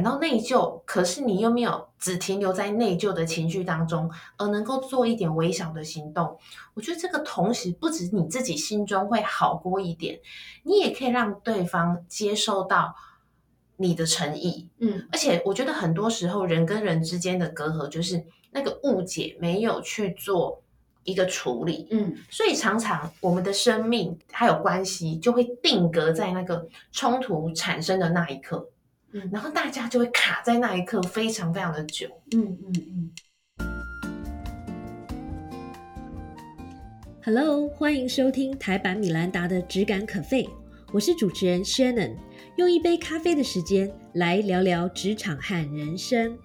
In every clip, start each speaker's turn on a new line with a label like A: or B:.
A: 感到内疚，可是你又没有只停留在内疚的情绪当中，而能够做一点微小的行动。我觉得这个同时不止你自己心中会好过一点，你也可以让对方接受到你的诚意。
B: 嗯，
A: 而且我觉得很多时候人跟人之间的隔阂就是那个误解没有去做一个处理。
B: 嗯，
A: 所以常常我们的生命还有关系就会定格在那个冲突产生的那一刻，
B: 嗯
A: 然后大家就会卡在那一刻非常非常的久。
B: 嗯嗯嗯。
C: Hello，欢迎收听台版米兰达的只感可废，我是主持人 Shannon，用一杯咖啡的时间来聊聊职场和人生。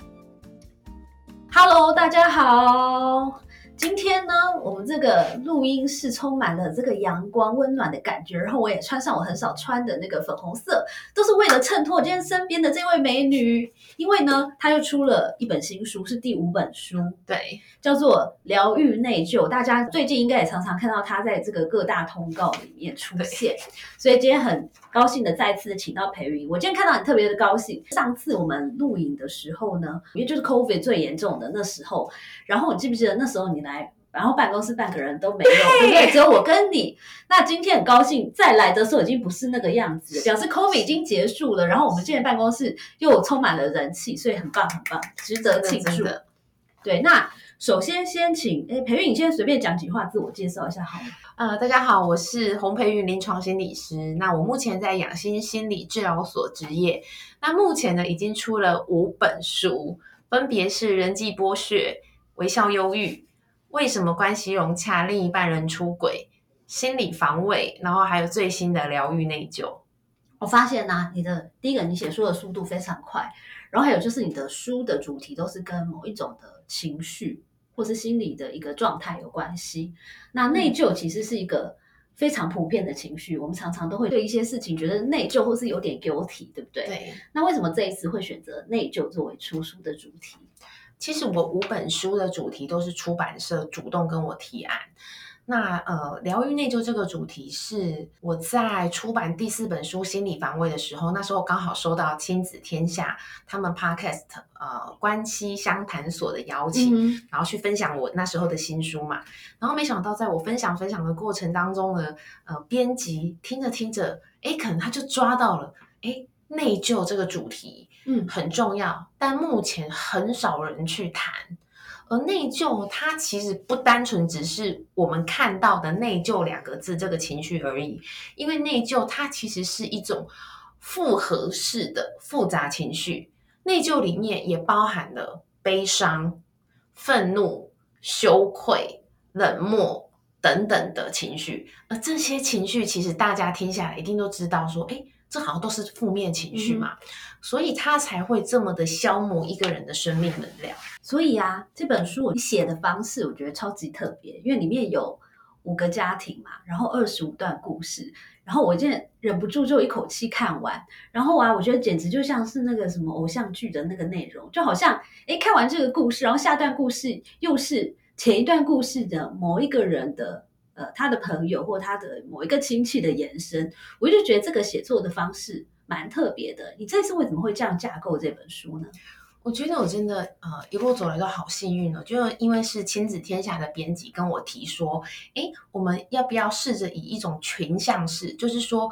B: Hello，大家好。今天呢，我们这个录音室充满了这个阳光温暖的感觉，然后我也穿上我很少穿的那个粉红色，都是为了衬托我今天身边的这位美女。因为呢，她又出了一本新书，是第五本书，
A: 对，
B: 叫做《疗愈内疚》。大家最近应该也常常看到她在这个各大通告里面出现，所以今天很高兴的再次请到培云。我今天看到你特别的高兴。上次我们录影的时候呢，因为就是 COVID 最严重的那时候，然后你记不记得那时候你来，然后办公室半个人都没有，对不对？只有我跟你。那今天很高兴再来的时候已经不是那个样子，表示 COVID 已经结束了。然后我们今天办公室又充满了人气，所以很棒很棒，值得庆祝。对，那首先先请诶培育，你现在随便讲几句话自我介绍一下好吗？
A: 呃，大家好，我是洪培云临床心理师。那我目前在养心心理治疗所执业。那目前呢，已经出了五本书，分别是《人际剥削》《微笑忧郁》《为什么关系融洽另一半人出轨》《心理防卫》，然后还有最新的《疗愈内疚》。
B: 我发现呢、你的第一个你写书的速度非常快，然后还有就是你的书的主题都是跟某一种的情绪或是心理的一个状态有关系。那内疚其实是一个非常普遍的情绪，我们常常都会对一些事情觉得内疚或是有点 guilty，对不对？。
A: 对，
B: 那为什么这一次会选择内疚作为出书的主题？
A: 其实我五本书的主题都是出版社主动跟我提案。那呃，疗愈内疚这个主题是我在出版第四本书《心理防卫》的时候，那时候刚好收到亲子天下他们 podcast 呃关系相谈所的邀请，
B: 嗯
A: 然后去分享我那时候的新书嘛。然后没想到在我分享分享的过程当中呢，呃，编辑听着听着，哎，可能他就抓到了，哎，内疚这个主题，
B: 嗯
A: 很重要，但目前很少人去谈。而内疚，它其实不单纯只是我们看到的“内疚”两个字这个情绪而已，因为内疚它其实是一种复合式的复杂情绪。内疚里面也包含了悲伤、愤怒、羞愧、冷漠等等的情绪，而这些情绪其实大家听下来一定都知道，说，哎，这好像都是负面情绪嘛，所以他才会这么的消磨一个人的生命能量。
B: 所以啊，这本书我写的方式我觉得超级特别，因为里面有五个家庭嘛，然后二十五段故事，然后我真的忍不住就一口气看完，然后啊，我觉得简直就像是那个什么偶像剧的那个内容，就好像诶看完这个故事，然后下段故事又是前一段故事的某一个人的。呃，他的朋友或他的某一个亲戚的延伸，我就觉得这个写作的方式蛮特别的。你这次为什么会这样架构这本书呢？
A: 我觉得我真的呃一路走来都好幸运哦，就因为是亲子天下的编辑跟我提说，诶，我们要不要试着以一种群像式，就是说，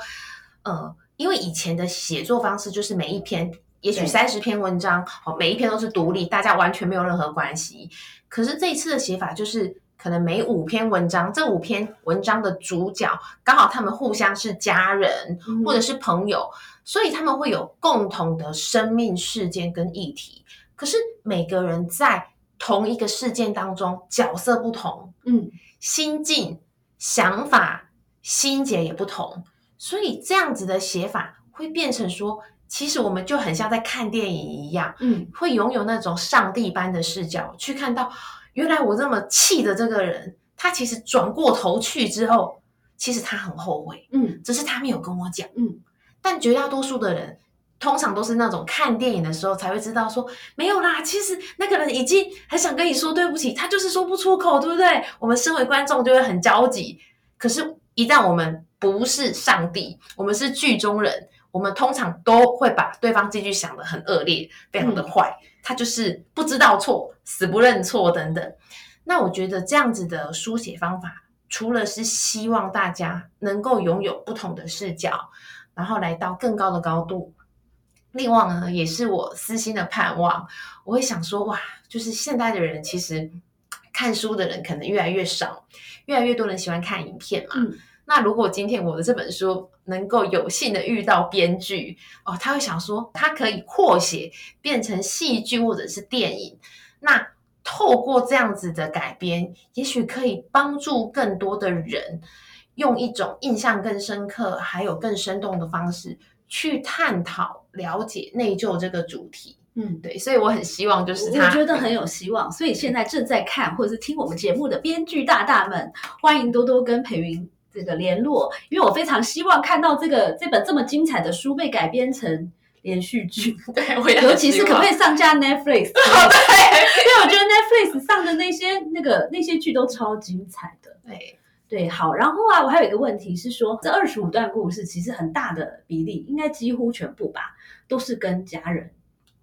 A: 呃，因为以前的写作方式就是每一篇，也许三十篇文章，哦，每一篇都是独立，大家完全没有任何关系。可是这一次的写法就是。可能每五篇文章，这五篇文章的主角刚好他们互相是家人，
B: 嗯
A: 或者是朋友，所以他们会有共同的生命事件跟议题。可是每个人在同一个事件当中角色不同，
B: 嗯，
A: 心境、想法、心结也不同，所以这样子的写法会变成说，其实我们就很像在看电影一样，
B: 嗯。
A: 会拥有那种上帝般的视角，去看到原来我这么气的这个人，他其实转过头去之后，其实他很后悔，
B: 嗯
A: 只是他没有跟我讲。
B: 嗯，
A: 但绝大多数的人，通常都是那种看电影的时候才会知道说，没有啦，其实那个人已经很想跟你说对不起，他就是说不出口，对不对？我们身为观众就会很焦急。可是，一旦我们不是上帝，我们是剧中人，我们通常都会把对方这句想的很恶劣，非常的坏，他就是不知道错，死不认错等等。那我觉得这样子的书写方法，除了是希望大家能够拥有不同的视角，然后来到更高的高度，另外呢，也是我私心的盼望。我会想说，哇，就是现代的人其实看书的人可能越来越少，越来越多人喜欢看影片嘛。
B: 嗯
A: 那如果今天我的这本书能够有幸的遇到编剧哦，他会想说，他可以扩写变成戏剧或者是电影，那透过这样子的改编，也许可以帮助更多的人用一种印象更深刻、还有更生动的方式去探讨、了解内疚这个主题。
B: 嗯，
A: 对，所以我很希望就是他，
B: 我觉得很有希望。所以现在正在看或者是听我们节目的编剧大大们，欢迎多多跟培云这个联络，因为我非常希望看到这个这本这么精彩的书被改编成连续剧，
A: 对，我也
B: 尤其是可不可以上架 Netflix？
A: 哦对
B: 因为我觉得 Netflix 上的那些那个那些剧都超精彩的。
A: 对，
B: 对，好，然后啊，我还有一个问题是说，这二十五段故事其实很大的比例，应该几乎全部吧，都是跟家人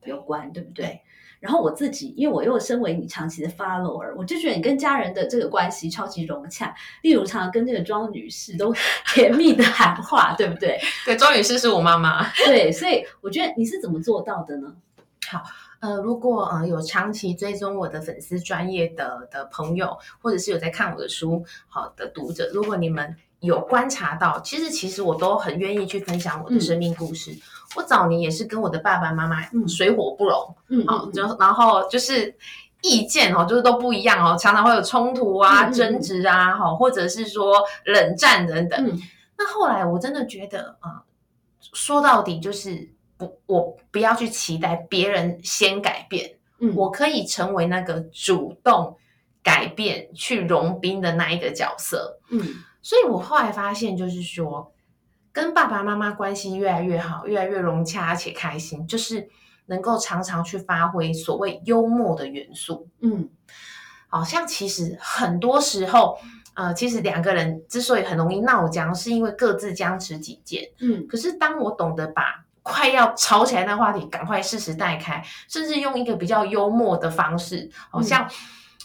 B: 有关，对不对？
A: 对
B: 然后我自己，因为我又身为你长期的 follower，我就觉得你跟家人的这个关系超级融洽。例如，常常跟这个庄女士都 甜蜜的喊话，对不对？
A: 对，庄女士是我妈妈。
B: 对，所以我觉得你是怎么做到的呢？
A: 好呃，如果呃有长期追踪我的粉丝专业的的朋友，或者是有在看我的书好的读者，如果你们有观察到，其实其实我都很愿意去分享我的生命故事。我早年也是跟我的爸爸妈妈
B: 嗯。
A: 水火不容，
B: 嗯，
A: 好、
B: 嗯
A: 就然后就是意见哦，就是都不一样哦，常常会有冲突啊、争执啊，哈、或者是说冷战等等。
B: 嗯。
A: 那后来我真的觉得，啊、说到底就是不，我不要去期待别人先改变，
B: 嗯，
A: 我可以成为那个主动改变、去融冰的那一个角色。
B: 嗯。
A: 所以我后来发现，就是说，跟爸爸妈妈关系越来越好，越来越融洽且开心，就是能够常常去发挥所谓幽默的元素。
B: 嗯
A: 好像其实很多时候，呃，其实两个人之所以很容易闹僵，是因为各自僵持己见。
B: 嗯
A: 可是当我懂得把快要吵起来的话题赶快适时带开，甚至用一个比较幽默的方式，好、
B: 嗯
A: 像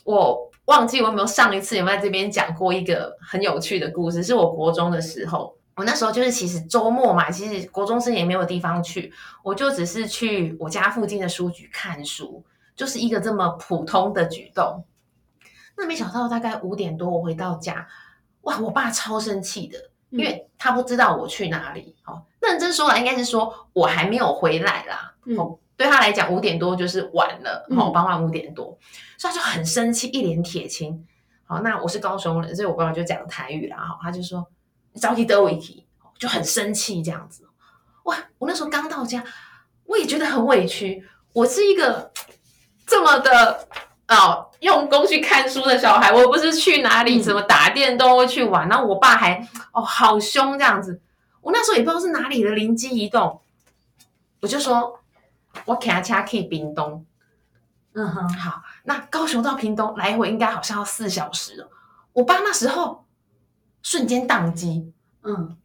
A: 我忘记我有没有上一次有没有在这边讲过一个很有趣的故事，是我国中的时候。我那时候就是，其实周末嘛，其实国中生也没有地方去，我就只是去我家附近的书局看书，就是一个这么普通的举动。那没想到大概五点多我回到家，哇，我爸超生气的，因为他不知道我去哪里。哦，认真说来，应该是说我还没有回来啦。
B: 嗯
A: 哦，对他来讲，五点多就是晚了，
B: 嗯
A: 哦，傍晚五点多，所以他就很生气，一脸铁青。好，那我是高雄人，所以我爸爸就讲台语啦。好，他就说你着急得我一提，就很生气这样子。哇，我那时候刚到家，我也觉得很委屈。我是一个这么的哦用功去看书的小孩，我不是去哪里
B: 嗯
A: 怎么打电动会去玩，然后我爸还哦好凶这样子。我那时候也不知道是哪里的灵机一动，我就说我开车去屏东。
B: 嗯哼，
A: 好，那高雄到屏东来回应该好像要四小时了。我爸那时候瞬间宕机，
B: 嗯，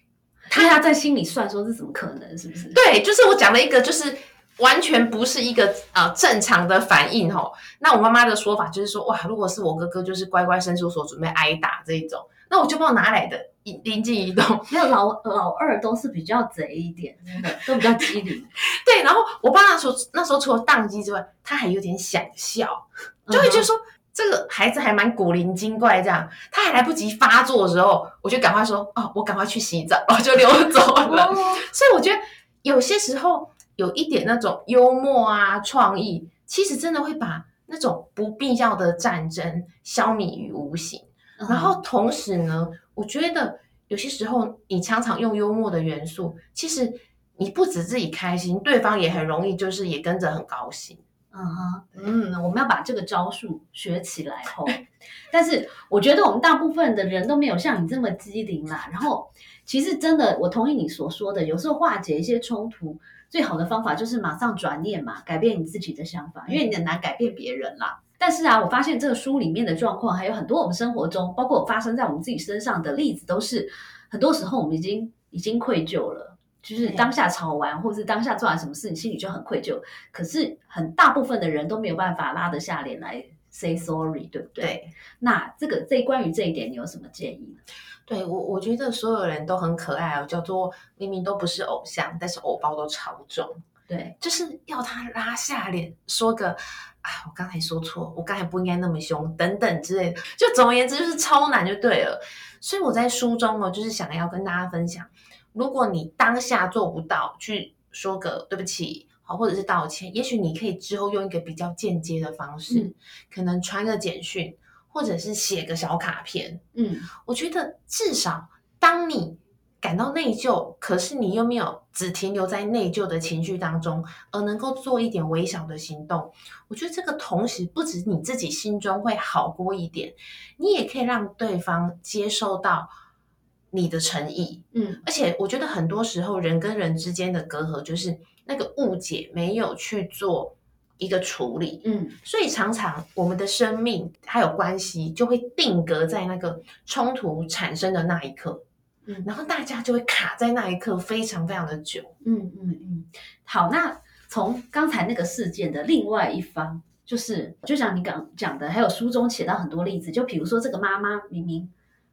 B: 他要在心里算说这怎么可能，是不是？
A: 对，就是我讲了一个，就是完全不是一个呃正常的反应哦。那我妈妈的说法就是说，哇，如果是我哥哥，就是乖乖伸出手准备挨打这一种，那我就不知道哪来的灵灵机一动。
B: 没有老老二都是比较贼一点，真的都比较机灵，
A: 对，然后我爸那时候那时候除了宕机之外，他还有点想笑，就会觉得说。这个孩子还蛮古灵精怪，这样他还来不及发作的时候，我就赶快说哦，我赶快去洗澡，我 就溜走了。
B: 哦，
A: 所以我觉得有些时候有一点那种幽默啊、创意，其实真的会把那种不必要的战争消弭于无形。
B: 嗯
A: 然后同时呢，我觉得有些时候你常常用幽默的元素，其实你不止自己开心，对方也很容易就是也跟着很高兴。
B: 嗯哼，嗯，我们要把这个招数学起来吼。但是我觉得我们大部分的人都没有像你这么机灵啦。然后其实真的，我同意你所说的，有时候化解一些冲突，最好的方法就是马上转念嘛，改变你自己的想法，因为你很难改变别人啦。但是啊，我发现这个书里面的状况，还有很多我们生活中，包括发生在我们自己身上的例子，都是很多时候我们已经已经愧疚了。就是
A: 对
B: 当下吵完，或是当下做完什么事，你心里就很愧疚。可是很大部分的人都没有办法拉得下脸来 say sorry，对不对？。
A: 对。
B: 那这个这关于这一点，你有什么建议呢？
A: 对我，我觉得所有人都很可爱哦，叫做明明都不是偶像，但是偶包都超重，
B: 对，
A: 就是要他拉下脸说个啊，我刚才说错，我刚才不应该那么凶，等等之类的。就总而言之，就是超难就对了。所以我在书中哦，就是想要跟大家分享，如果你当下做不到去说个对不起，好，或者是道歉，也许你可以之后用一个比较间接的方式，
B: 嗯
A: 可能传个简讯，或者是写个小卡片。
B: 嗯
A: 我觉得至少当你感到内疚，可是你又没有只停留在内疚的情绪当中，而能够做一点微小的行动，我觉得这个同时不止你自己心中会好过一点，你也可以让对方接受到你的诚意。
B: 嗯
A: 而且我觉得很多时候人跟人之间的隔阂，就是那个误解没有去做一个处理。
B: 嗯
A: 所以常常我们的生命还有关系就会定格在那个冲突产生的那一刻，
B: 嗯
A: 然后大家就会卡在那一刻非常非常的久。
B: 嗯嗯嗯。好，那从刚才那个事件的另外一方，就是就像你刚讲的，还有书中写到很多例子，就比如说这个妈妈明明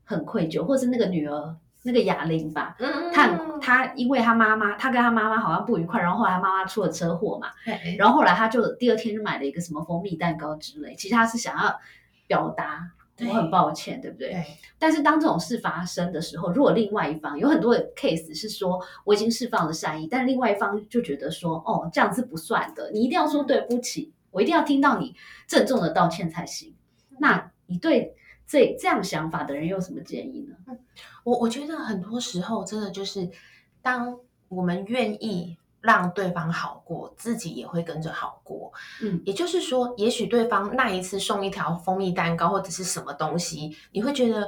B: 很愧疚，或是那个女儿那个哑铃吧，
A: 嗯
B: 她很她因为她妈妈，她跟她妈妈好像不愉快，然后后来她妈妈出了车祸嘛，然后后来她就第二天就买了一个什么蜂蜜蛋糕之类，其实她是想要表达我很抱歉，对不对？
A: 对。
B: 但是当这种事发生的时候，如果另外一方有很多的 case 是说我已经释放了善意，但另外一方就觉得说哦这样是不算的，你一定要说对不起，我一定要听到你郑重的道歉才行。那你对这这样想法的人有什么建议呢？
A: 我我觉得很多时候真的就是，当我们愿意让对方好过，自己也会跟着好过。
B: 嗯
A: 也就是说，也许对方那一次送一条蜂蜜蛋糕或者是什么东西，你会觉得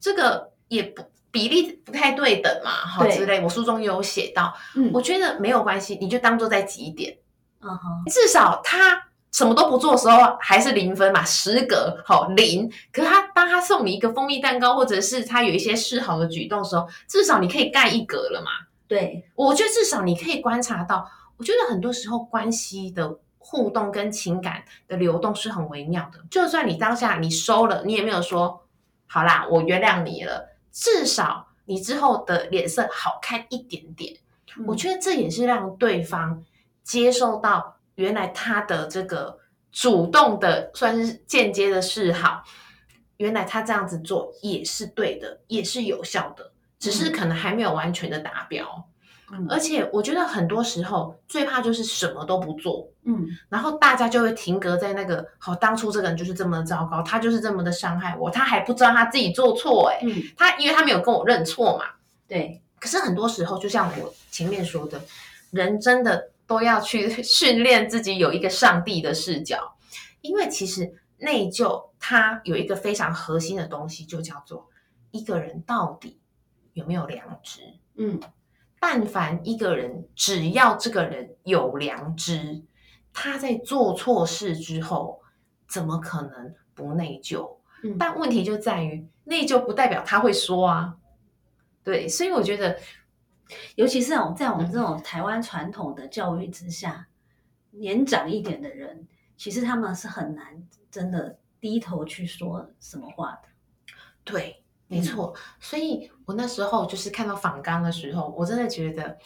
A: 这个也不比例不太对等嘛，哈之类。我书中也有写到，
B: 嗯
A: 我觉得没有关系，你就当做在几点，
B: 嗯哼，
A: 至少他什么都不做的时候还是零分嘛，十格好零。可是他当他送你一个蜂蜜蛋糕，或者是他有一些示好的举动的时候，至少你可以盖一格了嘛。
B: 对，
A: 我觉得至少你可以观察到，我觉得很多时候关系的互动跟情感的流动是很微妙的。就算你当下你收了，你也没有说好啦，我原谅你了，至少你之后的脸色好看一点点。我
B: 得
A: 觉得这也是让对方接受到原来他的这个主动的，算是间接的示好，原来他这样子做也是对的，也是有效的，只是可能还没有完全的达标。
B: 嗯。
A: 而且我觉得很多时候最怕就是什么都不做，
B: 嗯。
A: 然后大家就会停格在那个好，当初这个人就是这么的糟糕，他就是这么的伤害我，他还不知道他自己做错、欸，
B: 嗯，
A: 他因为他没有跟我认错嘛，
B: 对，
A: 可是很多时候，就像我前面说的，人真的都要去训练自己有一个上帝的视角，因为其实内疚它有一个非常核心的东西，就叫做一个人到底有没有良知。
B: 嗯
A: 但凡一个人，只要这个人有良知，他在做错事之后，怎么可能不内疚？
B: 嗯，
A: 但问题就在于，内疚不代表他会说啊。对，所以我觉得
B: 尤其是在我们在我们
A: 嗯
B: 这种台湾传统的教育之下，年长一点的人，其实他们是很难真的低头去说什么话的。
A: 对，没错。所以我那时候就是看到访纲的时候，我真的觉得，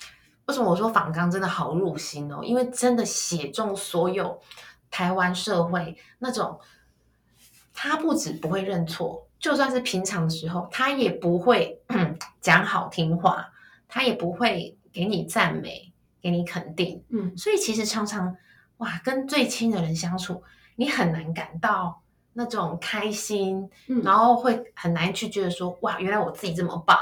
A: 为什么我说访纲真的好入心哦？因为真的写中所有台湾社会那种，他不止不会认错，就算是平常的时候，他也不会 讲好听话，他也不会给你赞美，给你肯定。
B: 嗯
A: 所以其实常常哇，跟最亲的人相处，你很难感到那种开心，
B: 嗯
A: 然后会很难去觉得说哇，原来我自己这么棒。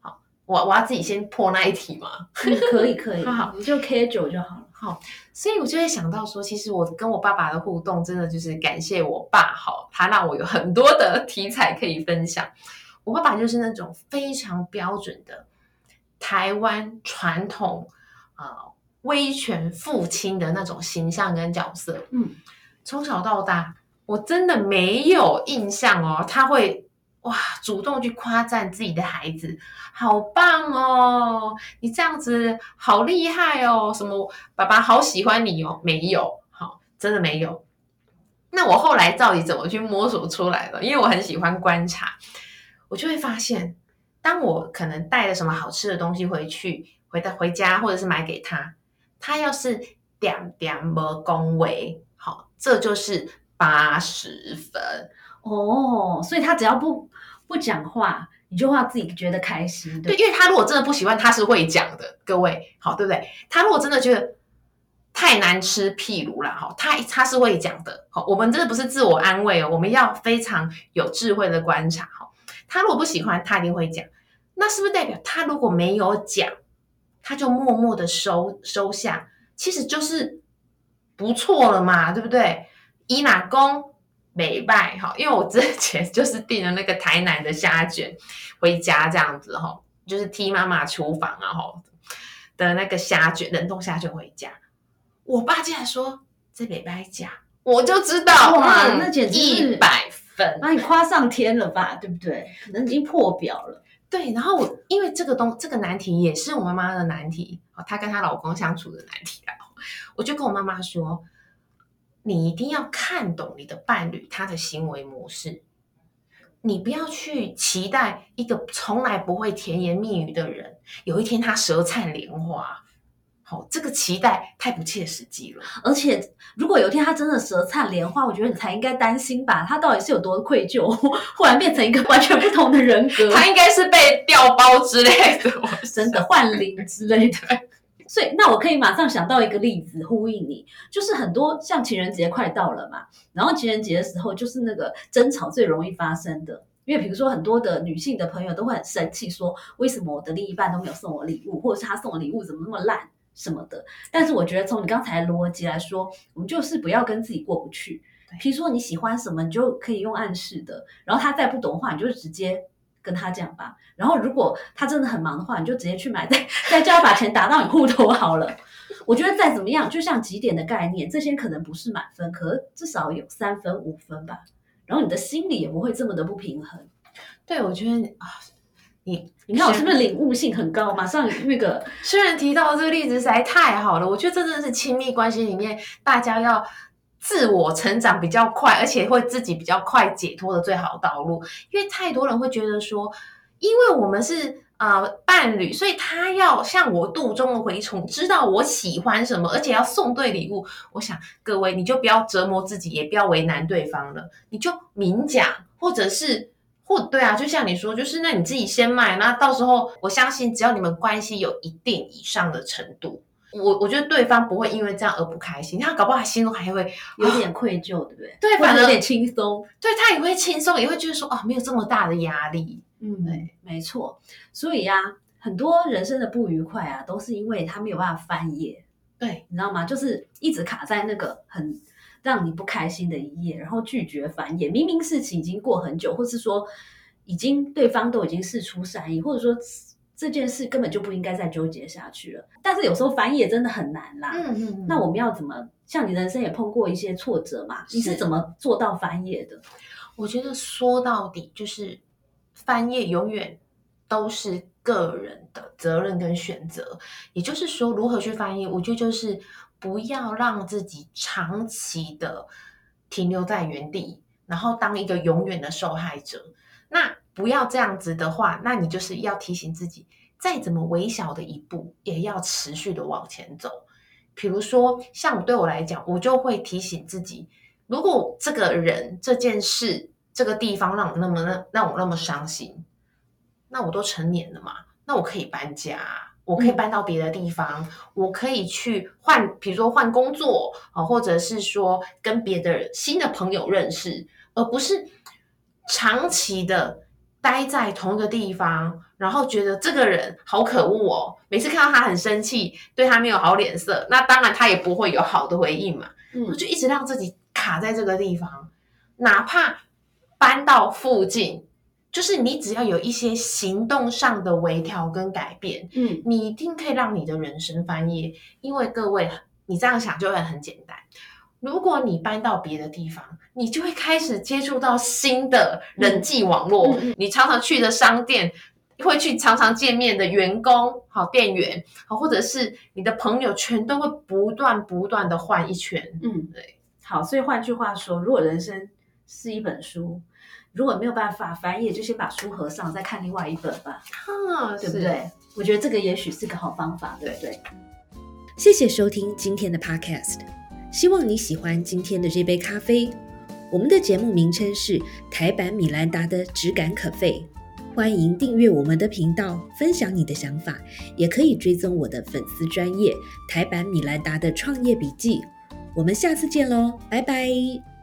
A: 好，我我要自己先破那一题嘛。
B: 嗯，可以可以，
A: 好
B: 你就 K 九就好了。
A: 好，所以我就会想到说，其实我跟我爸爸的互动，真的就是感谢我爸，好，他让我有很多的题材可以分享。我爸爸就是那种非常标准的台湾传统呃威权父亲的那种形象跟角色。
B: 嗯，
A: 从小到大，我真的没有印象哦，他会哇，主动去夸赞自己的孩子，好棒哦！你这样子好厉害哦！什么爸爸好喜欢你哦？没有，好，真的没有。那我后来到底怎么去摸索出来的？因为我很喜欢观察，我就会发现，当我可能带了什么好吃的东西回去，回到回家，或者是买给他，他要是点点么恭维，好，这就是八十分。
B: 哦，所以他只要不不讲话，你就要自己觉得开心。
A: 对，因为他如果真的不喜欢，他是会讲的。各位，好，对不对？他如果真的觉得太难吃，譬如啦，哈，他他是会讲的。好，我们真的不是自我安慰哦，我们要非常有智慧的观察。哈，他如果不喜欢，他一定会讲。那是不是代表他如果没有讲，他就默默的收收下，其实就是不错了嘛，对不对？伊娜公。美拜哈，因为我之前 就是订了那个台南的虾卷回家，这样子哈，就是替妈妈厨房啊哈的那个虾卷冷冻虾卷回家。我爸竟然说这美拜假，我就知道
B: 哇，那简直
A: 一百分，
B: 把你夸上天了吧，对不对？可能已经破表了。
A: 对，然后我因为这个东这个难题也是我妈妈的难题她跟她老公相处的难题啊，我就跟我妈妈说。你一定要看懂你的伴侣他的行为模式，你不要去期待一个从来不会甜言蜜语的人，有一天他舌灿莲花。好，这个期待太不切实际了。
B: 而且，如果有一天他真的舌灿莲花，我觉得你才应该担心吧？他到底是有多愧疚，忽然变成一个完全不同的人格？
A: 他应该是被调包之类的，
B: 真的换灵之类的。所以，那我可以马上想到一个例子呼应你，就是很多像情人节快到了嘛，然后情人节的时候就是那个争吵最容易发生的，因为比如说很多的女性的朋友都会很生气，说为什么我的另一半都没有送我礼物，或者是他送我礼物怎么那么烂什么的。但是我觉得从你刚才逻辑来说，我们就是不要跟自己过不去。比如说你喜欢什么，你就可以用暗示的，然后他再不懂的话，你就直接。跟他讲吧，然后如果他真的很忙的话，你就直接去买，再再叫他把钱打到你户头好了。我觉得再怎么样，就像几点的概念，这些可能不是满分，可至少有三分五分吧。然后你的心里也不会这么的不平衡。
A: 对，我觉得啊，你
B: 你看我是不是领悟性很高？马上那个
A: 虽然提到这个例子实在太好了，我觉得这真的是亲密关系里面大家要。自我成长比较快，而且会自己比较快解脱的最好道路。因为太多人会觉得说，因为我们是呃伴侣，所以他要像我肚中的蛔虫，知道我喜欢什么，而且要送对礼物。我想各位，你就不要折磨自己，也不要为难对方了，你就明讲，或者是或对啊，就像你说，就是那你自己先卖，那到时候我相信，只要你们关系有一定以上的程度。我我觉得对方不会因为这样而不开心，他搞不好心中还会
B: 有点愧疚，对不对？
A: 对，反
B: 而有点轻松，
A: 对他也会轻松，也会觉得说哦，没有这么大的压力。
B: 嗯，对，没错。所以呀，很多人生的不愉快啊，都是因为他没有办法翻页。
A: 对，
B: 你知道吗？就是一直卡在那个很让你不开心的一页，然后拒绝翻页。明明事情已经过很久，或是说已经对方都已经事出善意，或者说。这件事根本就不应该再纠结下去了。但是有时候翻页真的很难啦。嗯嗯。那我们要怎么？像你人生也碰过一些挫折嘛？你是怎么做到翻页的？
A: 我觉得说到底就是翻页永远都是个人的责任跟选择。也就是说，如何去翻页，我觉得就是不要让自己长期的停留在原地，然后当一个永远的受害者。那不要这样子的话，那你就是要提醒自己，再怎么微小的一步，也要持续的往前走。比如说，像我对我来讲，我就会提醒自己，如果这个人、这件事、这个地方让我那么那让我那么伤心，那我都成年了嘛，那我可以搬家，我可以搬到别的地方，我可以去换，比如说换工作啊，或者是说跟别的新的朋友认识，而不是长期的。待在同一个地方，然后觉得这个人好可恶哦。每次看到他很生气，对他没有好脸色，那当然他也不会有好的回应嘛。我就一直让自己卡在这个地方，哪怕搬到附近，就是你只要有一些行动上的微调跟改变，嗯，你一定可以让你的人生翻页。因为各位，你这样想就会很简单。如果你搬到别的地方，你就会开始接触到新的人际网络。
D: 嗯嗯
A: 你常常去的商店，会去常常见面的员工、好店员，好或者是你的朋友，全都会不断不断的换一圈。
D: 嗯，
A: 对。
D: 好，所以换句话说，如果人生是一本书，如果没有办法翻页，就先把书合上，再看另外一本吧，
A: 啊，是？
D: 对不对？我觉得这个也许是个好方法，对不对？
B: 谢谢收听今天的 Podcast，希望你喜欢今天的这杯咖啡。我们的节目名称是台版米兰达的质感可废，欢迎订阅我们的频道，分享你的想法，也可以追踪我的粉丝专业台版米兰达的创业笔记。我们下次见喽，拜拜。